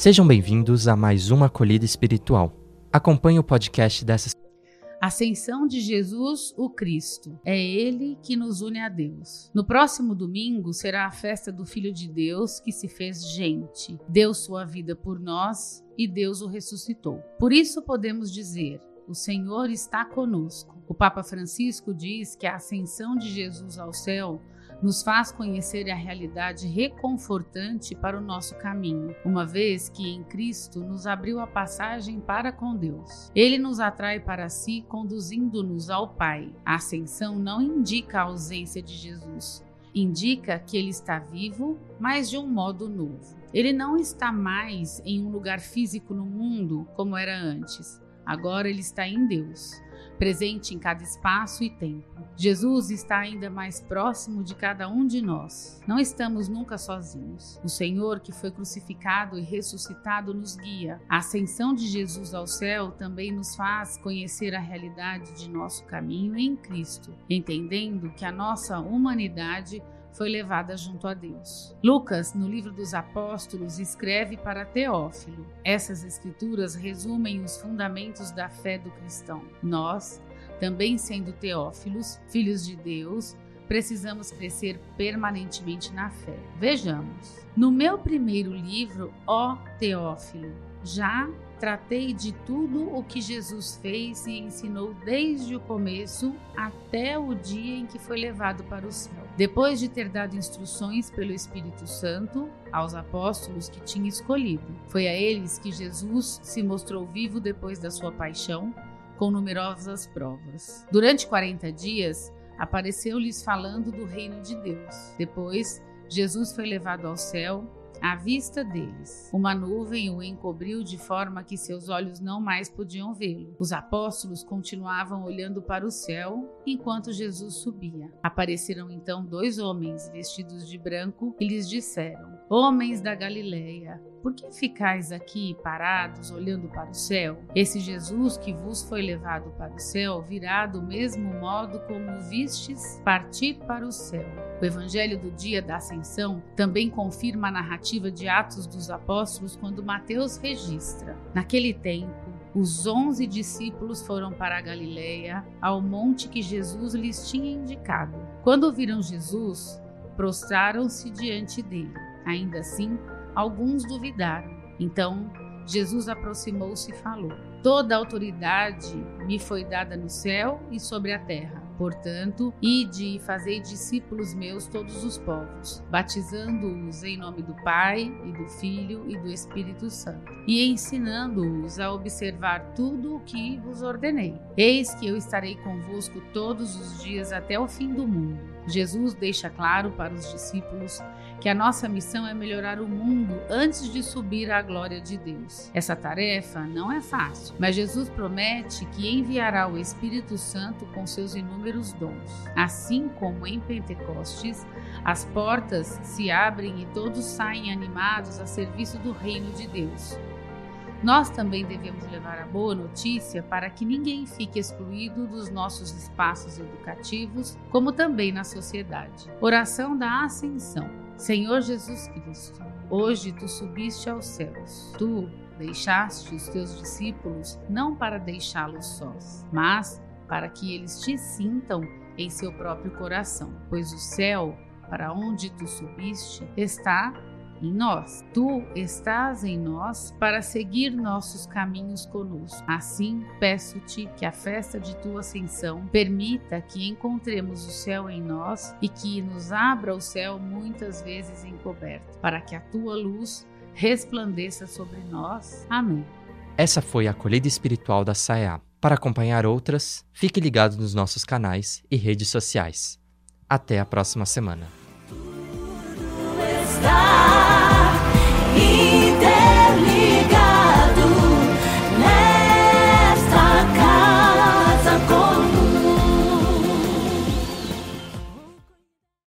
Sejam bem-vindos a mais uma acolhida espiritual. Acompanhe o podcast dessa Ascensão de Jesus, o Cristo. É Ele que nos une a Deus. No próximo domingo será a festa do Filho de Deus que se fez gente, deu sua vida por nós e Deus o ressuscitou. Por isso podemos dizer: o Senhor está conosco. O Papa Francisco diz que a ascensão de Jesus ao céu nos faz conhecer a realidade reconfortante para o nosso caminho, uma vez que em Cristo nos abriu a passagem para com Deus. Ele nos atrai para si, conduzindo-nos ao Pai. A ascensão não indica a ausência de Jesus, indica que ele está vivo, mas de um modo novo. Ele não está mais em um lugar físico no mundo como era antes. Agora ele está em Deus presente em cada espaço e tempo. Jesus está ainda mais próximo de cada um de nós. Não estamos nunca sozinhos. O Senhor, que foi crucificado e ressuscitado, nos guia. A ascensão de Jesus ao céu também nos faz conhecer a realidade de nosso caminho em Cristo, entendendo que a nossa humanidade foi levada junto a Deus. Lucas, no livro dos Apóstolos, escreve para Teófilo. Essas escrituras resumem os fundamentos da fé do cristão. Nós, também sendo Teófilos, filhos de Deus, precisamos crescer permanentemente na fé. Vejamos. No meu primeiro livro, Ó Teófilo, já tratei de tudo o que Jesus fez e ensinou desde o começo até o dia em que foi levado para o céu. Depois de ter dado instruções pelo Espírito Santo aos apóstolos que tinha escolhido, foi a eles que Jesus se mostrou vivo depois da sua paixão, com numerosas provas. Durante 40 dias, apareceu-lhes falando do reino de Deus. Depois, Jesus foi levado ao céu à vista deles. Uma nuvem o encobriu de forma que seus olhos não mais podiam vê-lo. Os apóstolos continuavam olhando para o céu enquanto Jesus subia. Apareceram então dois homens vestidos de branco e lhes disseram: Homens da Galileia, por que ficais aqui parados olhando para o céu? Esse Jesus que vos foi levado para o céu virá do mesmo modo como vistes partir para o céu. O evangelho do dia da ascensão também confirma a narrativa de Atos dos Apóstolos quando Mateus registra. Naquele tempo, os onze discípulos foram para a Galileia, ao monte que Jesus lhes tinha indicado. Quando viram Jesus, prostraram-se diante dele. Ainda assim, alguns duvidaram. Então, Jesus aproximou-se e falou: Toda autoridade me foi dada no céu e sobre a terra. Portanto, ide e fazei discípulos meus todos os povos, batizando-os em nome do Pai e do Filho e do Espírito Santo, e ensinando-os a observar tudo o que vos ordenei. Eis que eu estarei convosco todos os dias até o fim do mundo. Jesus deixa claro para os discípulos que a nossa missão é melhorar o mundo antes de subir à glória de Deus. Essa tarefa não é fácil, mas Jesus promete que enviará o Espírito Santo com seus inúmeros dons. Assim como em Pentecostes, as portas se abrem e todos saem animados a serviço do reino de Deus. Nós também devemos levar a boa notícia para que ninguém fique excluído dos nossos espaços educativos, como também na sociedade. Oração da Ascensão. Senhor Jesus Cristo, hoje tu subiste aos céus. Tu deixaste os teus discípulos não para deixá-los sós, mas para que eles te sintam em seu próprio coração, pois o céu, para onde tu subiste, está em nós. Tu estás em nós para seguir nossos caminhos conosco. Assim, peço-te que a festa de tua ascensão permita que encontremos o céu em nós e que nos abra o céu muitas vezes encoberto, para que a tua luz resplandeça sobre nós. Amém. Essa foi a acolhida espiritual da SAEA. Para acompanhar outras, fique ligado nos nossos canais e redes sociais. Até a próxima semana.